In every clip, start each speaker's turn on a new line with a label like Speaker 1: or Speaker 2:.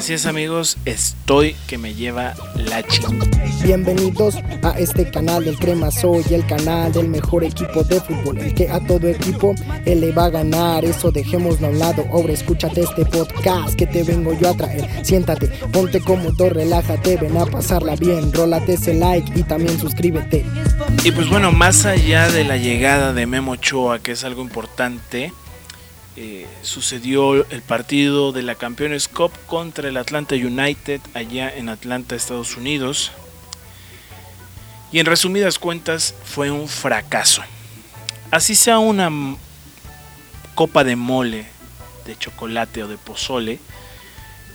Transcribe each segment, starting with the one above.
Speaker 1: Así es amigos, estoy que me lleva la chingada.
Speaker 2: Bienvenidos a este canal del Crema Soy, el canal del mejor equipo de fútbol, el que a todo equipo él le va a ganar. Eso dejémoslo a un lado. Ahora escúchate este podcast que te vengo yo a traer. Siéntate, ponte cómodo, relájate, ven a pasarla bien. Rólate ese like y también suscríbete.
Speaker 1: Y pues bueno, más allá de la llegada de Memo Ochoa, que es algo importante, eh, sucedió el partido de la Campeones Cup contra el Atlanta United allá en Atlanta, Estados Unidos. Y en resumidas cuentas fue un fracaso. Así sea una copa de mole, de chocolate o de pozole,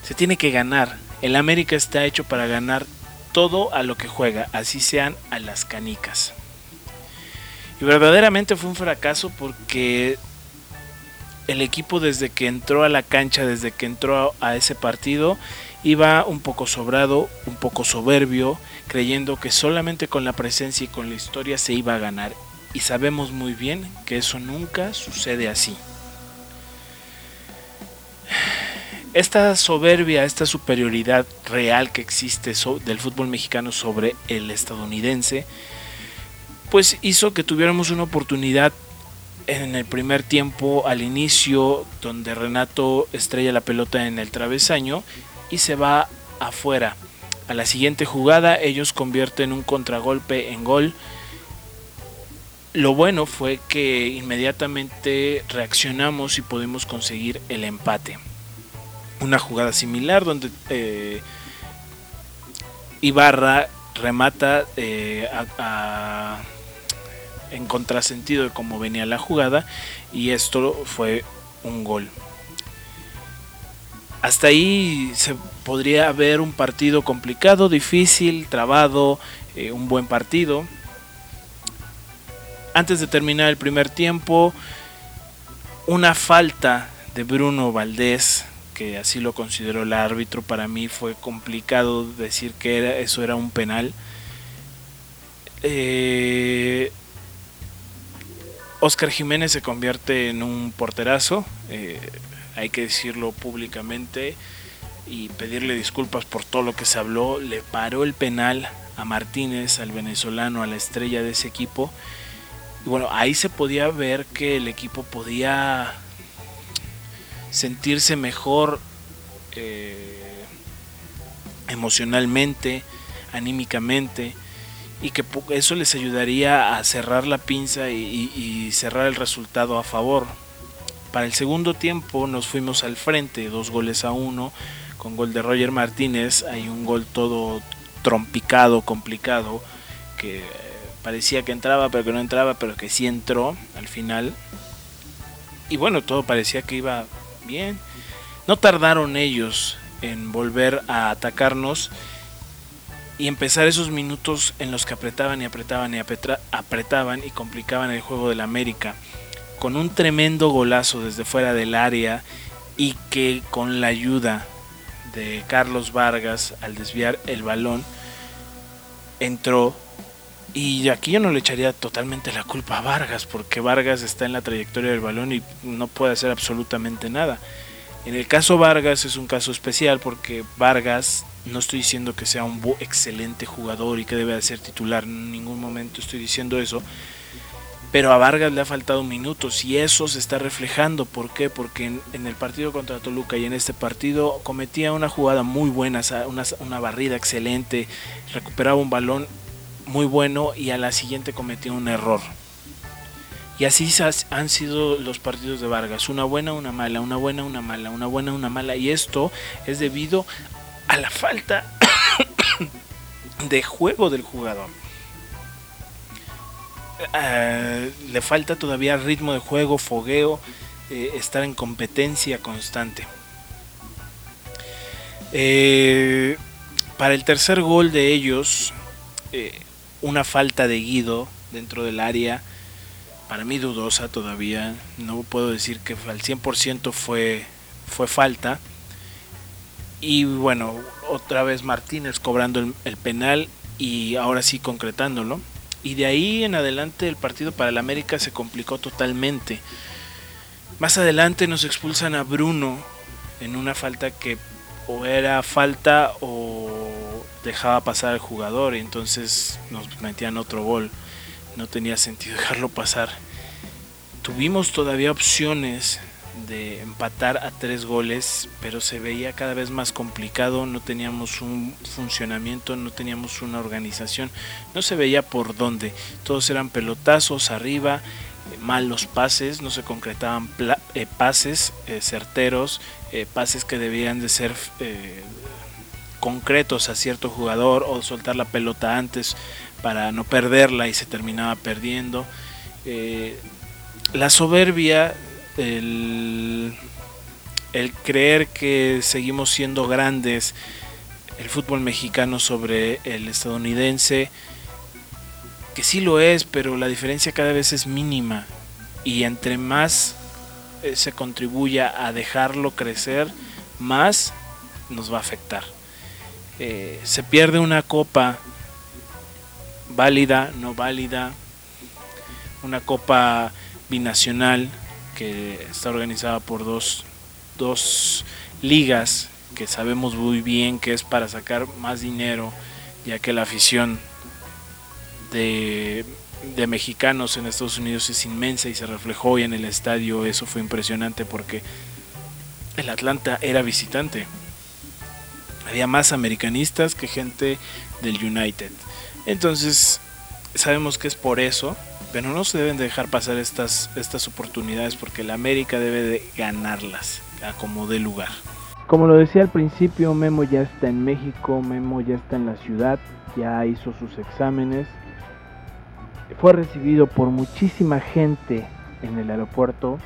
Speaker 1: se tiene que ganar. El América está hecho para ganar todo a lo que juega, así sean a las canicas. Y verdaderamente fue un fracaso porque el equipo desde que entró a la cancha, desde que entró a ese partido, iba un poco sobrado, un poco soberbio, creyendo que solamente con la presencia y con la historia se iba a ganar. Y sabemos muy bien que eso nunca sucede así. Esta soberbia, esta superioridad real que existe del fútbol mexicano sobre el estadounidense, pues hizo que tuviéramos una oportunidad en el primer tiempo al inicio donde Renato estrella la pelota en el travesaño y se va afuera. A la siguiente jugada ellos convierten un contragolpe en gol. Lo bueno fue que inmediatamente reaccionamos y pudimos conseguir el empate. Una jugada similar donde eh, Ibarra remata eh, a en contrasentido de cómo venía la jugada y esto fue un gol. Hasta ahí se podría ver un partido complicado, difícil, trabado, eh, un buen partido. Antes de terminar el primer tiempo, una falta de Bruno Valdés, que así lo consideró el árbitro, para mí fue complicado decir que era, eso era un penal. Eh, Oscar Jiménez se convierte en un porterazo, eh, hay que decirlo públicamente y pedirle disculpas por todo lo que se habló. Le paró el penal a Martínez, al venezolano, a la estrella de ese equipo. Y bueno, ahí se podía ver que el equipo podía sentirse mejor eh, emocionalmente, anímicamente y que eso les ayudaría a cerrar la pinza y, cerrar el resultado a favor. Para el segundo tiempo nos fuimos al frente, dos goles a uno, con gol de Roger Martínez, hay un gol todo trompicado, complicado, que parecía que entraba pero que no entraba, pero que sí entró al final. Y bueno, todo parecía que iba bien. No tardaron ellos en volver a atacarnos y empezar esos minutos en los que apretaban y apretaban y apretaban y complicaban el juego del América con un tremendo golazo desde fuera del área y que con la ayuda de Carlos Vargas al desviar el balón entró y aquí yo no le echaría totalmente la culpa a Vargas porque Vargas está en la trayectoria del balón y no puede hacer absolutamente nada. En el caso Vargas es un caso especial porque Vargas no estoy diciendo que sea un excelente jugador y que debe de ser titular, en ningún momento estoy diciendo eso. Pero a Vargas le ha faltado minutos y eso se está reflejando. ¿Por qué? Porque en, el partido contra Toluca y en este partido cometía una jugada muy buena, una, una barrida excelente, recuperaba un balón muy bueno y a la siguiente cometía un error. Y así han sido los partidos de Vargas, una buena, una mala, una buena, una mala, una buena, una mala. Y esto es debido a la falta de juego del jugador. Eh, le falta todavía ritmo de juego, fogueo, eh, estar en competencia constante. Eh, para el tercer gol de ellos, una falta de Guido dentro del área, para mí dudosa todavía, no puedo decir que al 100% fue, fue falta y bueno, otra vez Martínez cobrando el, penal y ahora sí concretándolo. Y de ahí en adelante el partido para el América se complicó totalmente. Más adelante nos expulsan a Bruno en una falta que o era falta o dejaba pasar al jugador y entonces nos metían otro gol. No tenía sentido dejarlo pasar. Tuvimos todavía opciones de empatar a tres goles, pero se veía cada vez más complicado, no teníamos un funcionamiento, no teníamos una organización, no se veía por dónde, todos eran pelotazos arriba, eh, malos pases, no se concretaban eh, pases eh, certeros, pases que debían de ser concretos a cierto jugador o soltar la pelota antes para no perderla y se terminaba perdiendo. la soberbia el, creer que seguimos siendo grandes, el fútbol mexicano sobre el estadounidense, que sí lo es, pero la diferencia cada vez es mínima y entre más eh, se contribuya a dejarlo crecer, más nos va a afectar. Eh, se pierde una copa válida, no válida, una copa binacional que está organizada por dos, dos ligas que sabemos muy bien que es para sacar más dinero, ya que la afición de, de, mexicanos en Estados Unidos es inmensa y se reflejó hoy en el estadio. Eso fue impresionante porque el Atlanta era visitante. Había más americanistas que gente del United. Entonces, sabemos que es por eso pero no se deben dejar pasar estas, estas oportunidades porque la América debe de ganarlas a como de lugar.
Speaker 2: Como lo decía al principio, Memo ya está en México, Memo ya está en la ciudad, ya hizo sus exámenes, fue recibido por muchísima gente en el aeropuerto,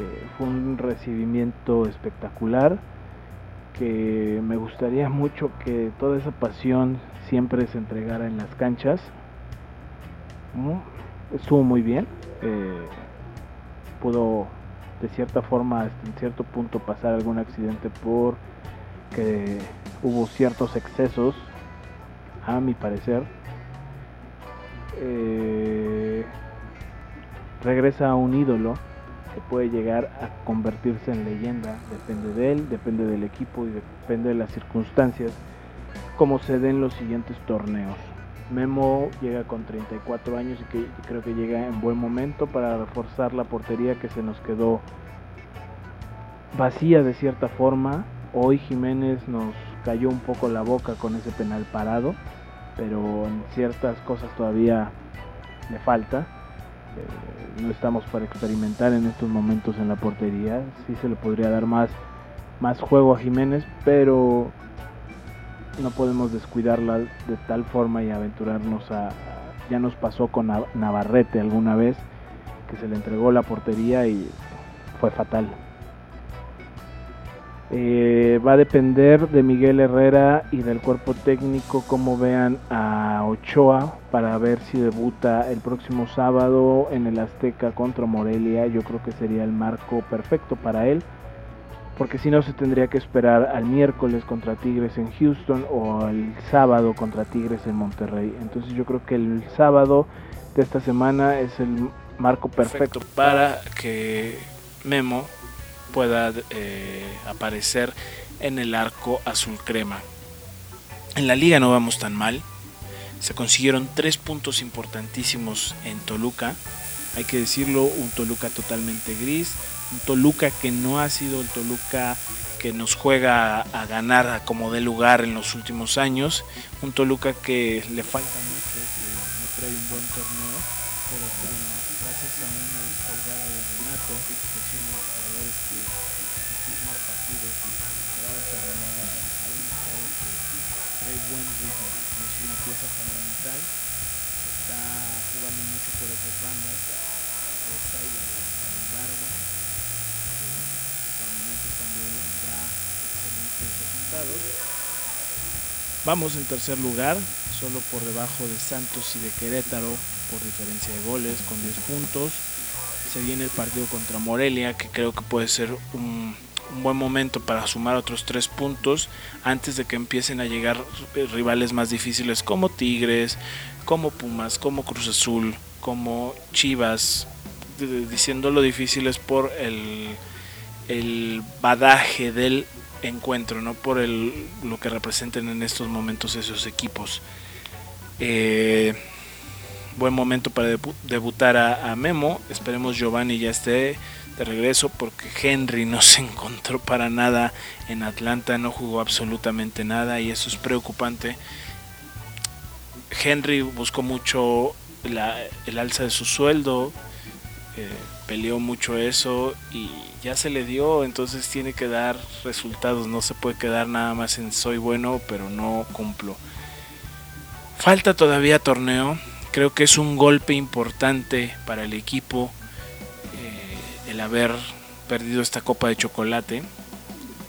Speaker 2: eh, fue un recibimiento espectacular, que me gustaría mucho que toda esa pasión siempre se entregara en las canchas estuvo muy bien. Eh, pudo de cierta forma, en cierto punto, pasar algún accidente por que hubo ciertos excesos, a mi parecer. Eh, regresa a un ídolo que puede llegar a convertirse en leyenda. Depende de él, depende del equipo y depende de las circunstancias, como se den los siguientes torneos. Memo llega con 34 años y que creo que llega en buen momento para reforzar la portería que se nos quedó vacía de cierta forma. Hoy Jiménez nos cayó un poco la boca con ese penal parado, pero en ciertas cosas todavía le falta. Eh, no estamos para experimentar en estos momentos en la portería. Sí se le podría dar más, más juego a Jiménez, pero no podemos descuidarla de tal forma y aventurarnos a, ya nos pasó con Navarrete alguna vez que se le entregó la portería y fue fatal. Eh, va a depender de Miguel Herrera y del cuerpo técnico cómo vean a Ochoa para ver si debuta el próximo sábado en el Azteca contra Morelia. Yo creo que sería el marco perfecto para él porque si no se tendría que esperar al miércoles contra Tigres en Houston o al sábado contra Tigres en Monterrey. Entonces yo creo que el sábado de esta semana es el marco perfecto,
Speaker 1: para que Memo pueda eh, aparecer en el arco azul crema. En la liga no vamos tan mal. Se consiguieron tres puntos importantísimos en Toluca. Hay que decirlo, un Toluca totalmente gris, un Toluca que no ha sido el Toluca que nos juega a, ganar como de lugar en los últimos años, un Toluca que le falta mucho, que no trae un buen torneo, pero bueno, gracias a una descolgada de Renato, que es uno de los jugadores que muchísimos partidos y terminada ha demostrado que trae buen ritmo, es una pieza fundamental, está jugando mucho por esas bandas, esa y la de Vamos en tercer lugar, solo por debajo de Santos y de Querétaro, por diferencia de goles, con 10 puntos. Se viene el partido contra Morelia, que creo que puede ser un, buen momento para sumar otros 3 puntos antes de que empiecen a llegar rivales más difíciles como Tigres, como Pumas, como Cruz Azul, como Chivas, diciéndolo difíciles por el, el badaje del encuentro, no por el, lo que representen en estos momentos esos equipos. Eh, buen momento para debutar a, Memo. Esperemos Giovanni ya esté de regreso porque Henry no se encontró para nada en Atlanta, no jugó absolutamente nada y eso es preocupante. Henry buscó mucho el alza de su sueldo, eh, peleó mucho eso y ya se le dio, entonces tiene que dar resultados, no se puede quedar nada más en soy bueno pero no cumplo. Falta todavía torneo, creo que es un golpe importante para el equipo eh, el haber perdido esta copa de chocolate.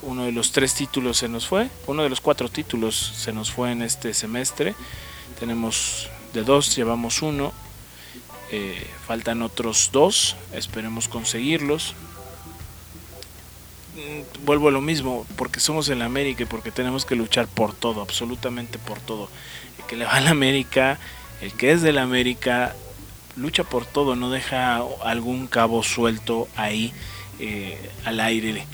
Speaker 1: Uno de los tres títulos se nos fue, uno de los cuatro títulos se nos fue en este semestre. Tenemos de dos, llevamos uno. Eh, faltan otros dos, esperemos conseguirlos. Mm, vuelvo a lo mismo, porque somos en América y porque tenemos que luchar por todo, absolutamente por todo. El que le va a la América el que es del América lucha por todo, no deja algún cabo suelto ahí eh, al aire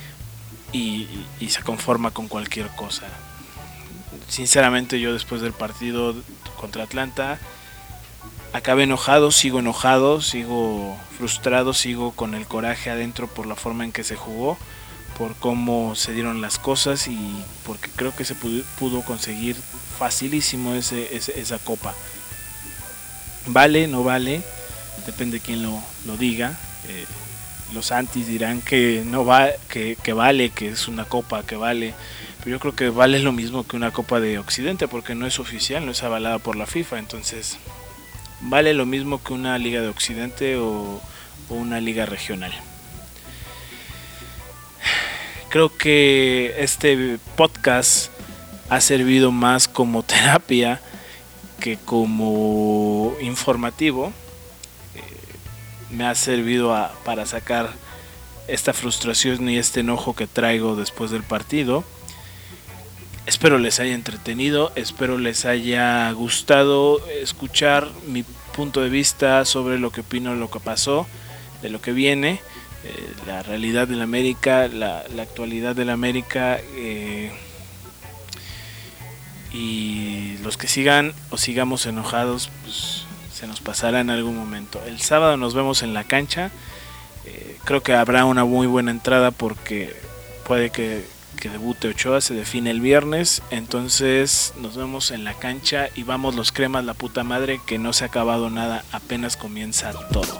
Speaker 1: y, se conforma con cualquier cosa. Sinceramente yo después del partido contra Atlanta acabé enojado, sigo enojado, sigo frustrado, sigo con el coraje adentro por la forma en que se jugó, por cómo se dieron las cosas y porque creo que se pudo, conseguir facilísimo esa copa. Vale, no vale, depende de quién lo, diga. Eh, los antis dirán que no va, que, vale, que es una copa, que vale. Pero yo creo que vale lo mismo que una copa de Occidente porque no es oficial, no es avalada por la FIFA. Entonces, vale lo mismo que una liga de Occidente o, una liga regional. Creo que este podcast ha servido más como terapia que como informativo eh, me ha servido para sacar esta frustración y este enojo que traigo después del partido. Espero les haya entretenido, espero les haya gustado escuchar mi punto de vista sobre lo que opino lo que pasó, de lo que viene, eh, la realidad de la América, la, actualidad de la América. Eh, y los que sigan o sigamos enojados, pues se nos pasará en algún momento. El sábado nos vemos en la cancha. Eh, creo que habrá una muy buena entrada porque puede que que debute Ochoa se define el viernes. Entonces nos vemos en la cancha y vamos los cremas, la puta madre, que no se ha acabado nada, apenas comienza todo.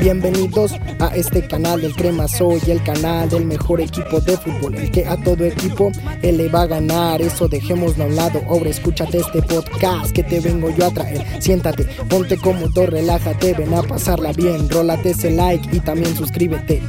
Speaker 2: Bienvenidos a este canal del Crema Soy, el canal del mejor equipo de fútbol, el que a todo equipo él le va a ganar. Eso dejémoslo a un lado. Ahora escúchate este podcast que te vengo yo a traer. Siéntate, ponte cómodo, relájate, ven a pasarla bien. Rólate ese like y también suscríbete.